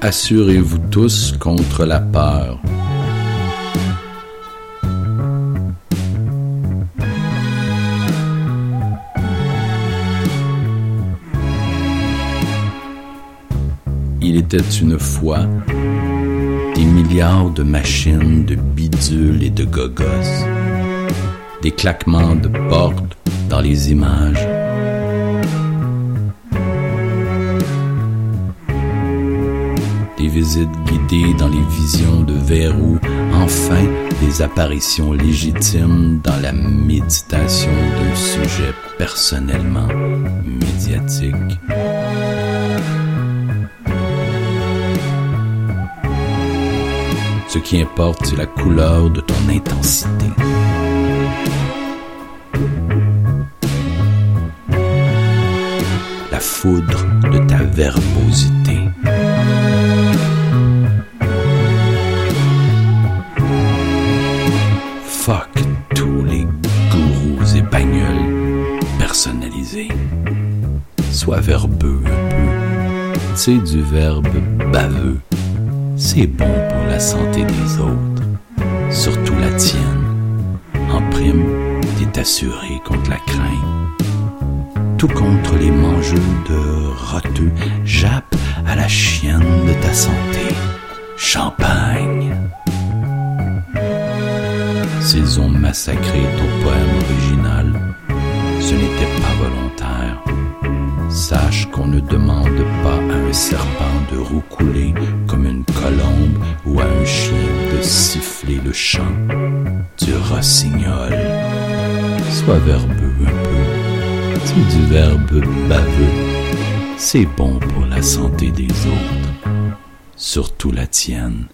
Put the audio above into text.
assurez-vous tous contre la peur. Il était une fois des milliards de machines, de bidules et de gogos, des claquements de portes dans les images, visites guidées dans les visions de verrou, enfin des apparitions légitimes dans la méditation d'un sujet personnellement médiatique. Ce qui importe, c'est la couleur de ton intensité. La foudre de ta verbosité. Sois verbeux un peu. C'est du verbe baveux c'est bon pour la santé des autres, surtout la tienne. En prime, t'es assuré contre la crainte. Tout contre les mangeux de roteux, jappe à la chienne de ta santé. Champagne. S'ils ont massacré ton poème original, ce n'était pas Sache qu'on ne demande pas à un serpent de roucouler comme une colombe ou à un chien de siffler le chant du rossignol. Sois verbeux un peu. C'est du verbe baveux. C'est bon pour la santé des autres, surtout la tienne.